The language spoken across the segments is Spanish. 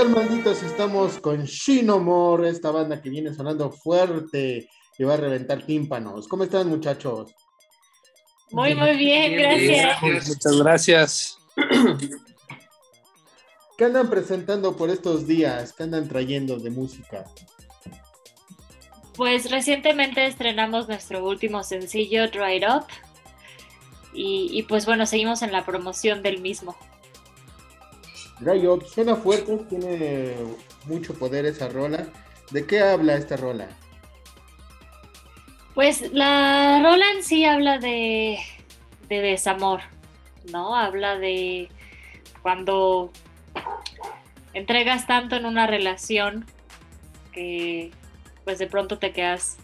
¿Qué tal, malditos? Estamos con Shinomore, esta banda que viene sonando fuerte y va a reventar tímpanos. ¿Cómo están, muchachos? Muy, muy bien, gracias. Muchas gracias. ¿Qué andan presentando por estos días? ¿Qué andan trayendo de música? Pues recientemente estrenamos nuestro último sencillo, Dried Up. Y, y pues bueno, seguimos en la promoción del mismo. Dry Up suena fuerte, tiene mucho poder esa rola. ¿De qué habla esta rola? Pues la rola en sí habla de, de desamor, ¿no? Habla de cuando entregas tanto en una relación que pues de pronto te quedas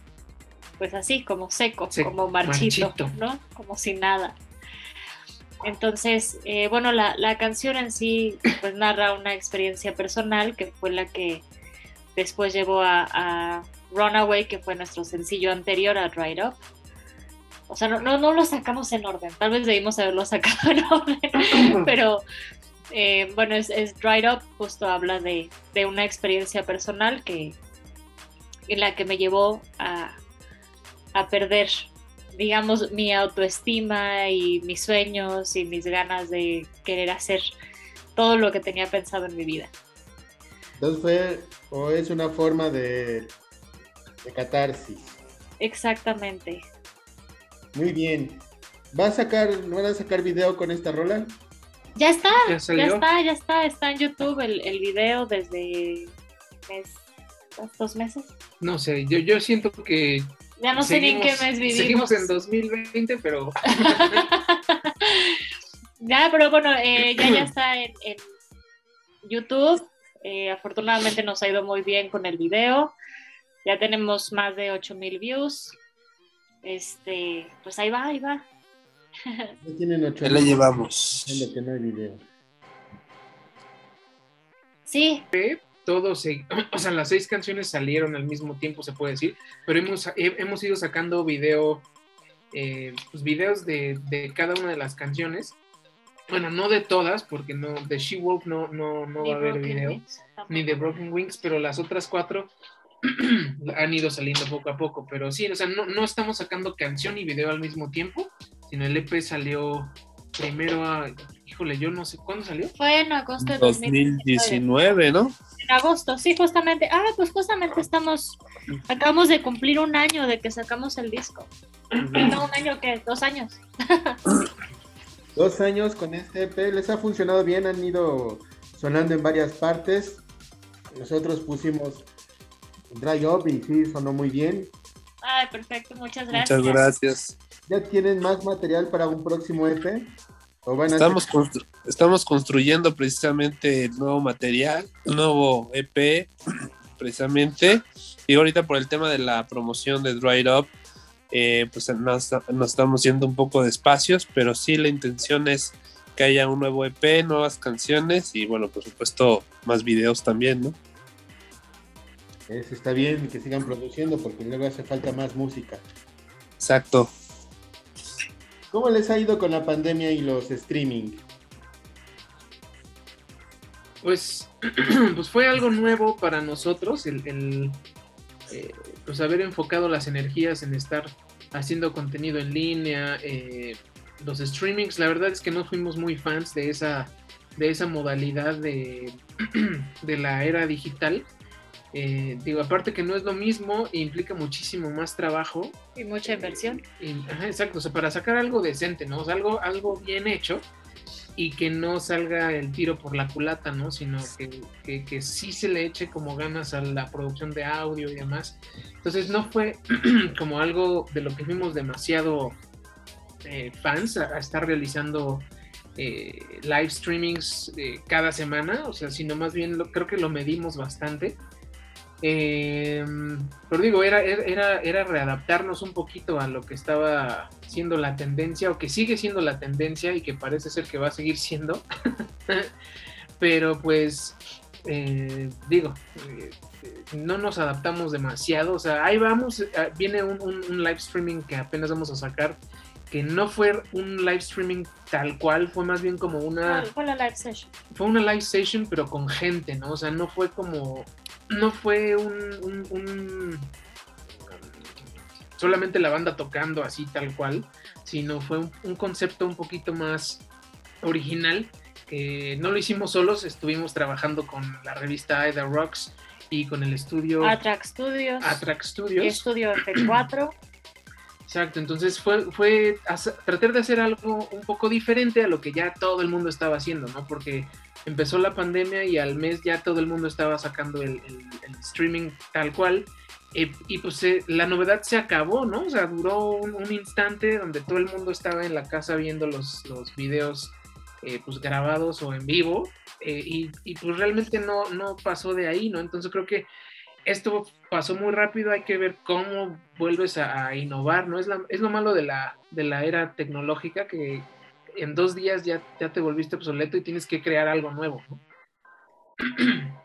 pues así, como seco, Sí, como marchito, marchito. ¿no? Como sin nada. Entonces, eh, bueno, la, la canción en sí pues narra una experiencia personal que fue la que después llevó a, a Runaway, que fue nuestro sencillo anterior a Dried Up. O sea, no, no, no lo sacamos en orden, tal vez debimos haberlo sacado en orden, pero eh, bueno, es, es Dried Up, justo habla de, de una experiencia personal que en la que me llevó a, a perder, digamos, mi autoestima y mis sueños y mis ganas de querer hacer todo lo que tenía pensado en mi vida. Entonces fue, o es una forma de, de catarsis. Exactamente. Muy bien. ¿Va a sacar, van a sacar video con esta rola? Ya está, Ya ya, está, ya está, está en YouTube el, el video desde mes, dos meses. No sé, yo, yo siento que. Ya no sé ni en qué mes vivimos. Seguimos en 2020, pero Ya, pero bueno, eh, ya, ya está en, en YouTube. Eh, afortunadamente nos ha ido muy bien con el video. Ya tenemos más de 8000 views. Este, pues ahí va, ahí va. Ya tienen ocho ya la años llevamos. diciendo que no hay video. Sí, todos, se- o sea, las seis canciones salieron al mismo tiempo, se puede decir, pero hemos, he- hemos ido sacando video, eh, pues videos de, de cada una de las canciones. Bueno, no de todas, porque no, de She-Wolf no, no, no ni va a haber video. Wings ni de Broken Wings, pero las otras cuatro han ido saliendo poco a poco. Pero sí, o sea, no, no estamos sacando canción y video al mismo tiempo, sino el EP salió primero a. Híjole, yo no sé cuándo salió. Fue en agosto de 2019. 2019, ¿no? En agosto, sí, justamente. Ah, pues justamente estamos. Acabamos de cumplir un año de que sacamos el disco. No, un año que, dos años. Dos años con este EP, les ha funcionado bien, han ido sonando en varias partes. Nosotros pusimos Dry Up y sí, sonó muy bien. Ay, perfecto, muchas gracias. Muchas gracias. ¿Ya tienen más material para un próximo EP? ¿O van a Estamos, constru- estamos construyendo precisamente el nuevo material, nuevo EP, precisamente. Y ahorita por el tema de la promoción de Dried Up, eh, pues nos, nos estamos yendo un poco de espacios, pero sí la intención es que haya un nuevo EP, nuevas canciones y bueno, por supuesto, más videos también, ¿no? Eso está bien que sigan produciendo porque luego hace falta más música. Exacto. ¿Cómo les ha ido con la pandemia y los streaming? Pues, pues fue algo nuevo para nosotros el, eh, pues haber enfocado las energías en estar haciendo contenido en línea, eh, los streamings, la verdad es que no fuimos muy fans de esa, de esa modalidad de, de la era digital. Eh, digo, aparte que no es lo mismo, e implica muchísimo más trabajo. Y mucha inversión. Y- ajá, exacto, o sea, para sacar algo decente, ¿no? O sea, algo, algo bien hecho y que no salga el tiro por la culata, ¿no? Sino que, que, que sí se le eche como ganas a la producción de audio y demás. Entonces no fue como algo de lo que fuimos demasiado eh, fans a, a estar realizando eh, live streamings eh, cada semana, o sea, sino más bien lo, creo que lo medimos bastante. Eh, pero digo, era, era, era readaptarnos un poquito a lo que estaba siendo la tendencia, o que sigue siendo la tendencia y que parece ser que va a seguir siendo. pero pues, eh, digo, eh, no nos adaptamos demasiado. O sea, ahí vamos, eh, viene un, un- un live streaming que apenas vamos a sacar que no fue un live streaming tal cual, fue más bien como una... Fue la live session. Fue una live session, pero con gente, ¿no? O sea, no fue como... No fue un... un, solamente la banda tocando así tal cual, sino fue un, un concepto un poquito más original, que no lo hicimos solos, estuvimos trabajando con la revista Aida Rocks y con el estudio Atrack Studios. Atrack Studios. Y estudio F4. Exacto, entonces fue, fue tratar de hacer algo un poco diferente a lo que ya todo el mundo estaba haciendo, ¿no? Porque empezó la pandemia y al mes ya todo el mundo estaba sacando el, streaming tal cual. Eh, y pues eh, la novedad se acabó, ¿no? O sea, duró un, instante donde todo el mundo estaba en la casa viendo los, los videos eh, pues grabados o en vivo y, y, pues realmente no, no pasó de ahí, ¿no? Entonces creo que esto pasó muy rápido, hay que ver cómo vuelves a, innovar, ¿no? Es, es lo malo de la, de la era tecnológica que en dos días ya, ya te volviste obsoleto y tienes que crear algo nuevo, ¿no?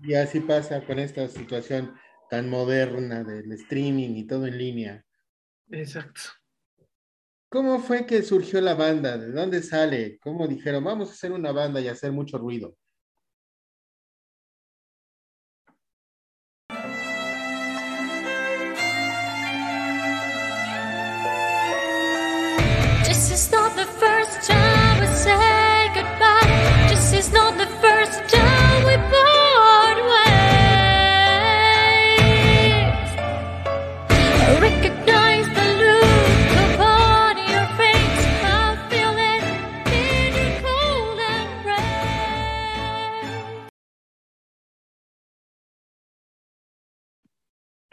Y así pasa con esta situación tan moderna del streaming y todo en línea. Exacto. ¿Cómo fue que surgió la banda? ¿De dónde sale? ¿Cómo dijeron, vamos a hacer una banda y hacer mucho ruido? time to say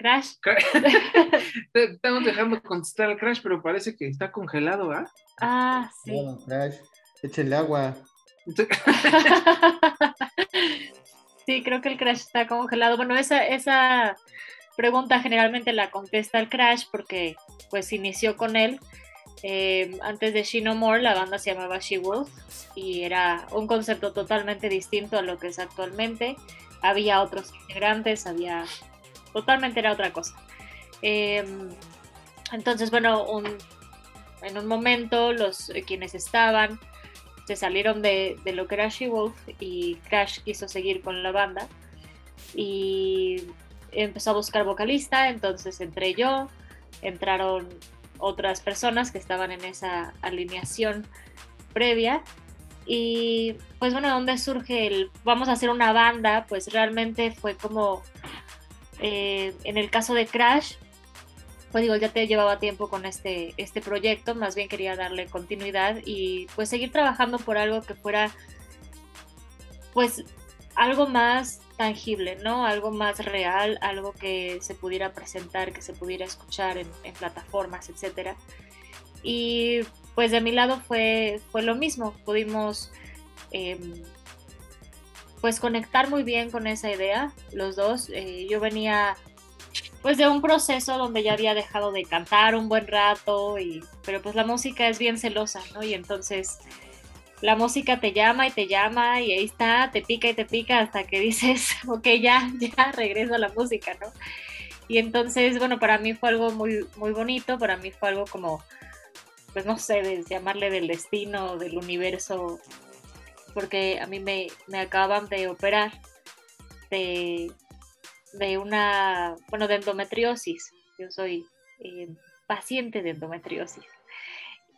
Crash. Estamos dejando contestar al Crash, pero parece que está congelado, ¿ah? Ah, sí. Crash, échenle agua. sí, creo que el Crash está congelado. Bueno, esa, esa pregunta generalmente la contesta el Crash porque pues inició con él. Eh, antes de She No More, la banda se llamaba She Wolf y era un concepto totalmente distinto a lo que es actualmente. Había otros integrantes, había totalmente era otra cosa. Em, entonces, bueno, en un momento los eh, quienes estaban se salieron de, lo que era She-Wolf y Crash quiso seguir con la banda y empezó a buscar vocalista, entonces entré yo, entraron otras personas que estaban en esa alineación previa y pues bueno, ¿dónde surge el vamos a hacer una banda? Pues realmente fue como eh, en el caso de Crash, pues digo, ya te llevaba tiempo con este, este proyecto, más bien quería darle continuidad y pues seguir trabajando por algo que fuera pues algo más tangible, ¿no? Algo más real, algo que se pudiera presentar, que se pudiera escuchar en, plataformas, etc. Y pues de mi lado fue, fue lo mismo, pudimos em, pues conectar muy bien con esa idea, los dos. Eh, yo venía pues de un proceso donde ya había dejado de cantar un buen rato, y, pero pues la música es bien celosa, ¿no? Y entonces la música te llama y te llama y ahí está, te pica y te pica hasta que dices, ok, ya, ya regreso a la música, ¿no? Y entonces, bueno, para mí fue algo muy, muy bonito, para mí fue algo como, pues no sé, de llamarle del destino, del universo, porque a mí me, acaban de operar de, una, bueno, de endometriosis. Yo soy eh, paciente de endometriosis.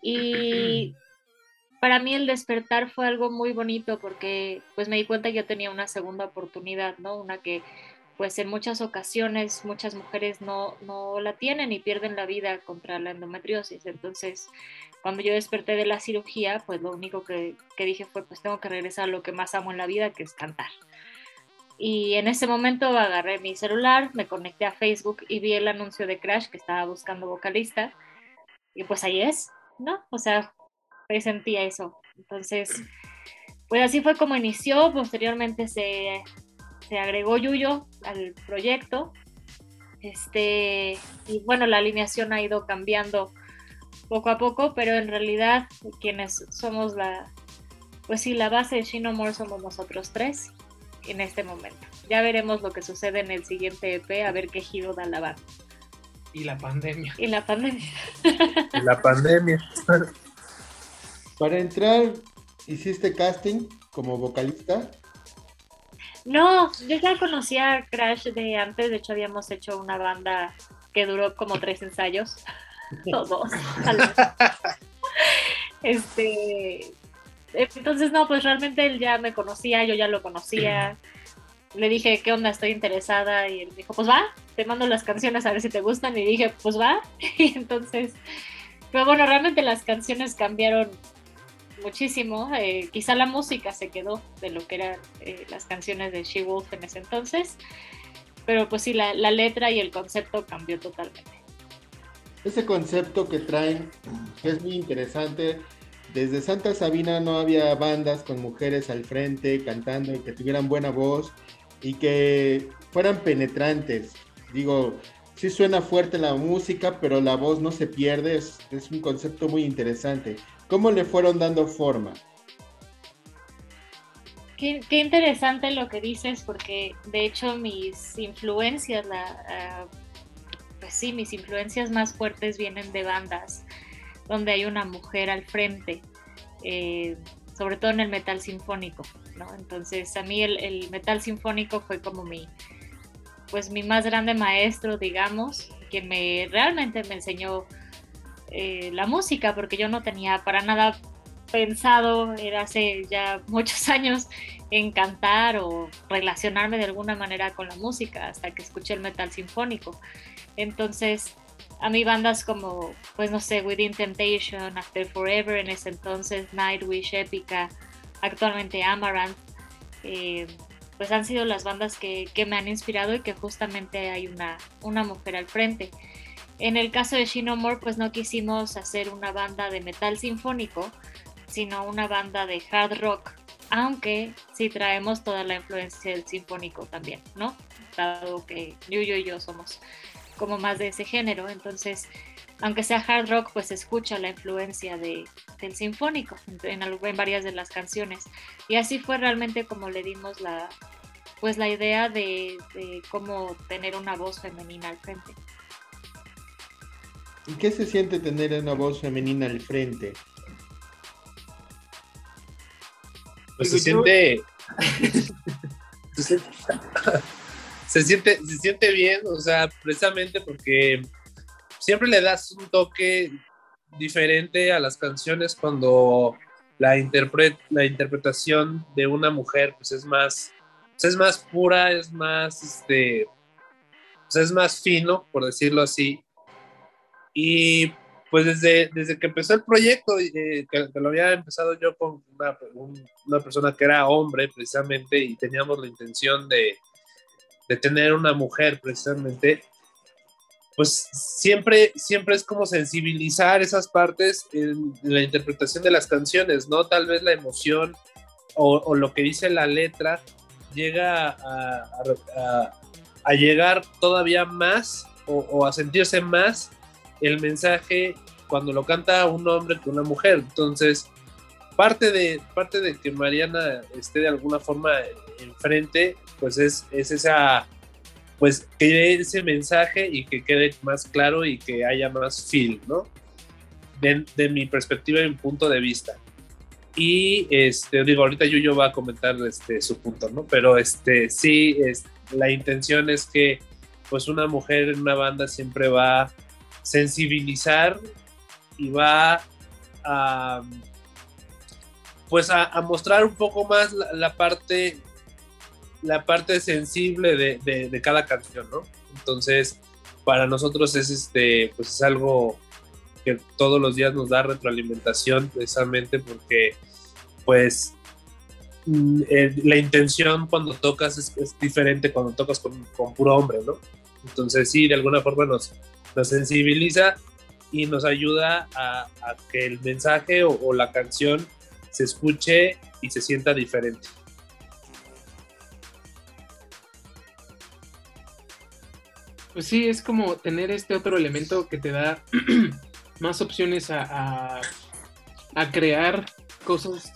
Y para mí el despertar fue algo muy bonito porque pues me di cuenta que yo tenía una segunda oportunidad, ¿no? Una que pues en muchas ocasiones muchas mujeres no, no la tienen y pierden la vida contra la endometriosis. Entonces cuando yo desperté de la cirugía, pues lo único que, dije fue, pues tengo que regresar a lo que más amo en la vida, que es cantar. Y en ese momento agarré mi celular, me conecté a Facebook y vi el anuncio de Crash que estaba buscando vocalista. Y pues ahí es, ¿no? O sea, presentía eso. Entonces, pues así fue como inició. Posteriormente se, se agregó Yuyo al proyecto. Este, y bueno, la alineación ha ido cambiando poco a poco, pero en realidad quienes somos la, pues sí, la base de Shino More somos nosotros tres en este momento. Ya veremos lo que sucede en el siguiente EP, a ver qué giro da la banda. Y la pandemia. Y la pandemia. La pandemia. Para entrar, ¿hiciste casting como vocalista? No, yo ya conocía a Crash de antes, de hecho habíamos hecho una banda que duró como tres ensayos, o dos, tal vez. Este, entonces no, pues realmente él ya me conocía, yo ya lo conocía. Le dije, ¿qué onda? Estoy interesada. Y él dijo, pues va, te mando las canciones a ver si te gustan. Y dije, pues va. Y entonces, pero bueno, realmente las canciones cambiaron muchísimo. Eh, quizá la música se quedó de lo que eran eh, las canciones de She Wolf en ese entonces. Pero pues sí, la, letra y el concepto cambió totalmente. Ese concepto que traen, es muy interesante, desde Santa Sabina no había bandas con mujeres al frente cantando y que tuvieran buena voz y que fueran penetrantes. Digo, sí suena fuerte la música, pero la voz no se pierde, es un concepto muy interesante. ¿Cómo le fueron dando forma? Qué, interesante lo que dices, porque de hecho mis influencias, la, uh, pues sí, mis influencias más fuertes vienen de bandas donde hay una mujer al frente, eh, sobre todo en el metal sinfónico, ¿no? Entonces a mí el, metal sinfónico fue como mi, pues mi más grande maestro, digamos, que me realmente me enseñó eh, la música, porque yo no tenía para nada pensado, era hace ya muchos años, en cantar o relacionarme de alguna manera con la música, hasta que escuché el metal sinfónico. Entonces, a mí bandas como, pues no sé, Within Temptation, After Forever en ese entonces, Nightwish, Epica, actualmente Amaranth, eh, pues han sido las bandas que, que, me han inspirado y que justamente hay una, una mujer al frente. En el caso de Shinomore, pues no quisimos hacer una banda de metal sinfónico, sino una banda de hard rock, aunque sí traemos toda la influencia del sinfónico también, ¿no? Dado que Yuyo y yo somos como más de ese género, entonces aunque sea hard rock, pues escucha la influencia de, del sinfónico en, en, varias de las canciones. Y así fue realmente como le dimos la, pues la idea de, de cómo tener una voz femenina al frente. ¿Y qué se siente tener una voz femenina al frente? Pues se siente... se siente, se siente bien, o sea, precisamente porque siempre le das un toque diferente a las canciones cuando la, interpret, la interpretación de una mujer pues es más, pues es más pura, es más, este, pues es más fino, por decirlo así. Y pues desde, desde que empezó el proyecto, eh, que, lo había empezado yo con una, persona que era hombre precisamente y teníamos la intención de, de tener una mujer precisamente, pues siempre, siempre es como sensibilizar esas partes en, la interpretación de las canciones, ¿no? Tal vez la emoción o, lo que dice la letra llega a, llegar todavía más o, a sentirse más el mensaje cuando lo canta un hombre que una mujer. Entonces, parte de, parte de que Mariana esté de alguna forma enfrente, pues es, es esa, pues que ese mensaje y que quede más claro y que haya más feel, ¿no? De, de mi perspectiva y mi punto de vista. Y este, digo, ahorita Yuyo va a comentar este, su punto, ¿no? Pero este, sí, es, la intención es que pues una mujer en una banda siempre va sensibilizar y va a pues a, mostrar un poco más la, parte la parte sensible de, de, cada canción, ¿no? Entonces, para nosotros es este, pues es algo que todos los días nos da retroalimentación precisamente porque pues eh, la intención cuando tocas es, es diferente cuando tocas con, con, puro hombre, ¿no? Entonces sí, de alguna forma nos, nos sensibiliza y nos ayuda a, que el mensaje o, la canción se escuche y se sienta diferente. Pues sí, es como tener este otro elemento que te da más opciones a, crear cosas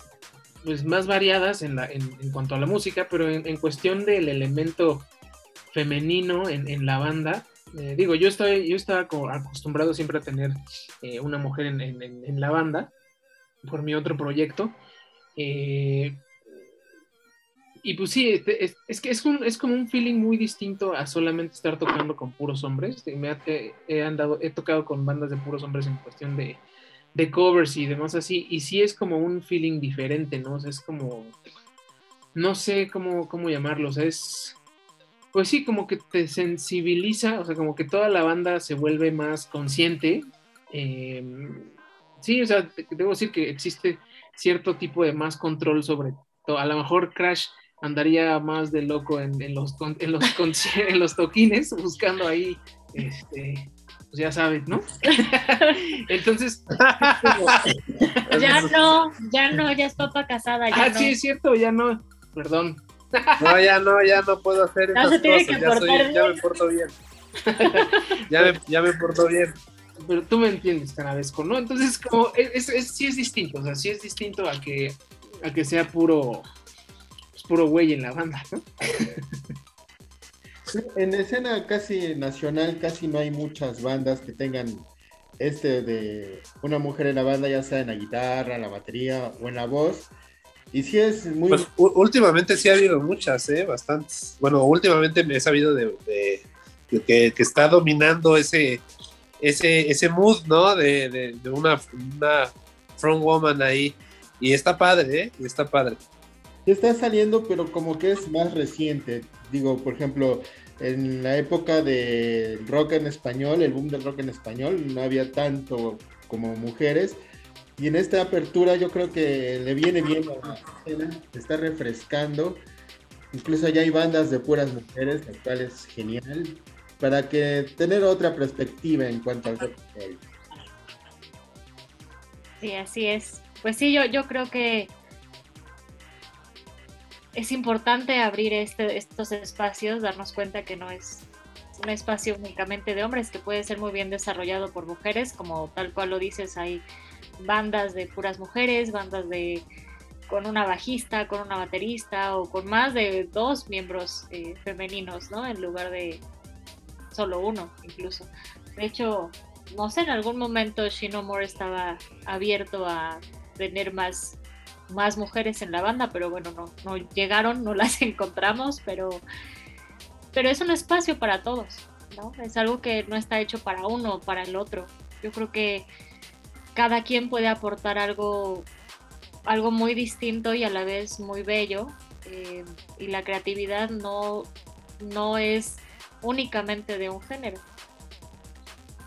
pues, más variadas en, la, en, en, cuanto a la música, pero en, cuestión del elemento femenino en, en, la banda, Eh, digo, yo estoy, yo estaba acostumbrado siempre a tener eh, una mujer en, la banda por mi otro proyecto. Eh, y pues sí, es, que es, es, como un feeling muy distinto a solamente estar tocando con puros hombres. Me he, andado, he tocado con bandas de puros hombres en cuestión de, de covers y demás así. Y sí es como un feeling diferente, ¿no? O sea, es como, no sé cómo, cómo llamarlo. O sea, es, pues sí, como que te sensibiliza, o sea, como que toda la banda se vuelve más consciente. Em, sí, o sea, debo decir que existe cierto tipo de más control sobre todo. A lo mejor Crash andaría más de loco en, los, en, los, en los toquines, buscando ahí, este, pues ya sabes, ¿no? Entonces... ya no, ya no, ya es papa casada. Ya ah, sí, es cierto, ya no, perdón. No, ya no, ya no puedo hacer no, se tiene Que ya, soy, ya me porto bien. ya, me, ya me porto bien. Pero tú me entiendes, Canavesco, ¿no? Entonces, como, es, es, sí es distinto, o sea, sí es distinto a que, a que sea puro puro güey en la banda, ¿no? En escena casi nacional, casi no hay muchas bandas que tengan este de una mujer en la banda, ya sea en la guitarra, la batería o en la voz. Y sí es muy... Pues, últimamente sí ha habido muchas, ¿eh? Bastantes. Bueno, últimamente me he sabido de, que, está dominando ese, ese, ese mood, ¿no? De, una, una front woman ahí. Y está padre, ¿eh? Y está padre está saliendo, pero como que es más reciente. Digo, por ejemplo, en la época del rock en español, el boom del rock en español, no había tanto como mujeres. Y en esta apertura yo creo que le viene bien a se está refrescando. Incluso ya hay bandas de puras mujeres, lo cual es genial, para que tener otra perspectiva en cuanto al rock. Sí, así es. Pues sí, yo, yo creo que es importante abrir este, estos espacios, darnos cuenta que no es un espacio únicamente de hombres, que puede ser muy bien desarrollado por mujeres, como tal cual lo dices, hay bandas de puras mujeres, bandas de con una bajista, con una baterista o con más de dos miembros eh, femeninos, ¿no? En lugar de solo uno, incluso. De hecho, no sé, en algún momento Shinomore estaba abierto a tener más más mujeres en la banda, pero bueno, no, no llegaron, no las encontramos, pero, pero es un espacio para todos, ¿no? Es algo que no está hecho para uno o para el otro. Yo creo que cada quien puede aportar algo, algo muy distinto y a la vez muy bello. Eh, y la creatividad no, no es únicamente de un género.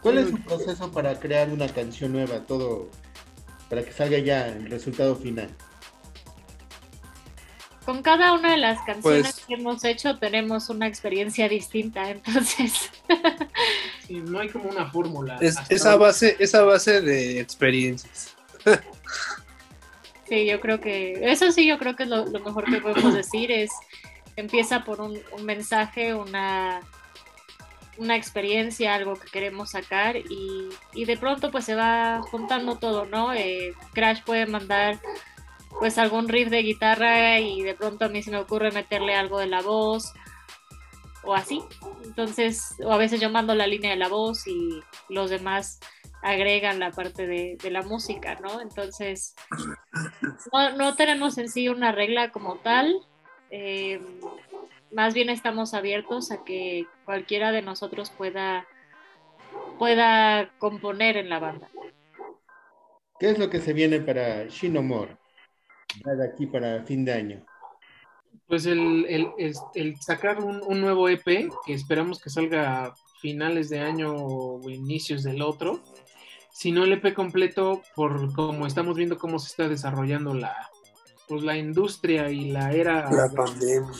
¿Cuál es su proceso para crear una canción nueva? Todo para que salga ya el resultado final con cada una de las canciones pues que hemos hecho tenemos una experiencia distinta, entonces. Sí, no hay como una fórmula. esa base, esa base de experiencias. sí, yo creo que, eso sí, yo creo que es lo, mejor que podemos decir es, empieza por un, mensaje, una, una experiencia, algo que queremos sacar y, y, de pronto pues se va juntando todo, ¿no? Eh, Crash puede mandar pues algún riff de guitarra y de pronto a mí se me ocurre meterle algo de la voz o así. Entonces, o a veces yo mando la línea de la voz y los demás agregan la parte de, la música, ¿no? Entonces, no, tenemos en sí una regla como tal. Eh, más bien estamos abiertos a que cualquiera de nosotros pueda, pueda componer en la banda. ¿Qué es lo que se viene para Shinomore? de aquí para fin de año? Pues el, sacar un, nuevo EP, que esperamos que salga a finales de año o inicios del otro, sino el EP completo por como estamos viendo cómo se está desarrollando la, pues la industria y la era, la pandemia.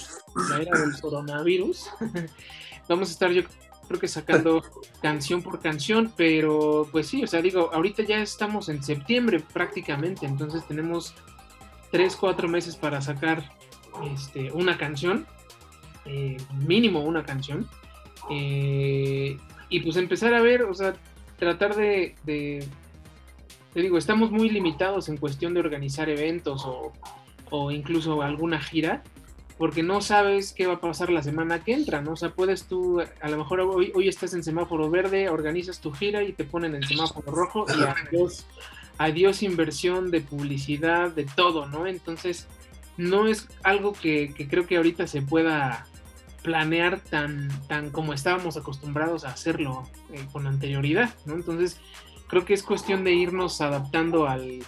La era del coronavirus. Vamos a estar yo creo que sacando canción por canción, pero pues sí, o sea, digo, ahorita ya estamos en septiembre prácticamente, entonces tenemos tres, cuatro meses para sacar este, una canción, eh, mínimo una canción, eh, y pues empezar a ver, o sea, tratar de, te digo, estamos muy limitados en cuestión de organizar eventos o, incluso alguna gira, porque no sabes qué va a pasar la semana que entra, ¿no? O sea, puedes tú, a lo mejor hoy, hoy estás en semáforo verde, organizas tu gira y te ponen en semáforo rojo y adiós, adiós inversión de publicidad, de todo, ¿no? Entonces, no es algo que, creo que ahorita se pueda planear tan, tan como estábamos acostumbrados a hacerlo eh, con anterioridad. Entonces, creo que es cuestión de irnos adaptando al,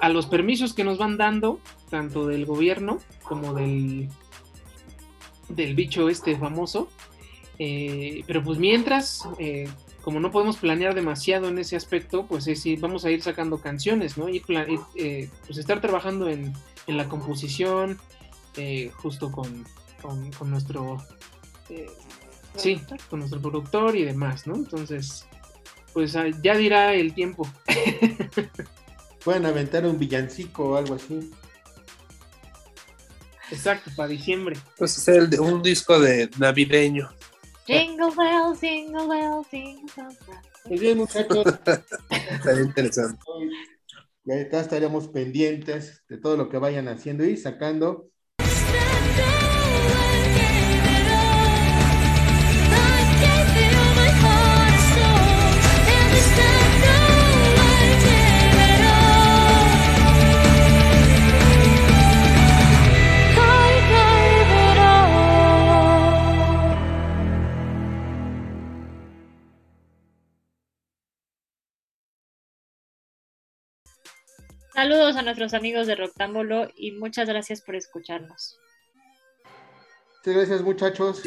a los permisos que nos van dando, tanto del gobierno como del, del bicho este famoso. Eh, pero pues mientras, eh, como no podemos planear demasiado en ese aspecto, pues es, vamos a ir sacando canciones, ¿no? Y pues estar trabajando en, en la composición, justo con, con, nuestro eh, sí, con nuestro productor y demás, ¿no? Entonces, pues ah, ya dirá el tiempo. Pueden aventar un villancico o algo así. Exacto, para diciembre. Pues hacer un disco de navideño. Jingle bells, jingle bells, jingle bells. Pues bien, muchachos. Estaría interesante. Ya estaríamos pendientes de todo lo que vayan haciendo y sacando. Saludos a nuestros amigos de Roctámbulo y muchas gracias por escucharnos. Muchas gracias muchachos.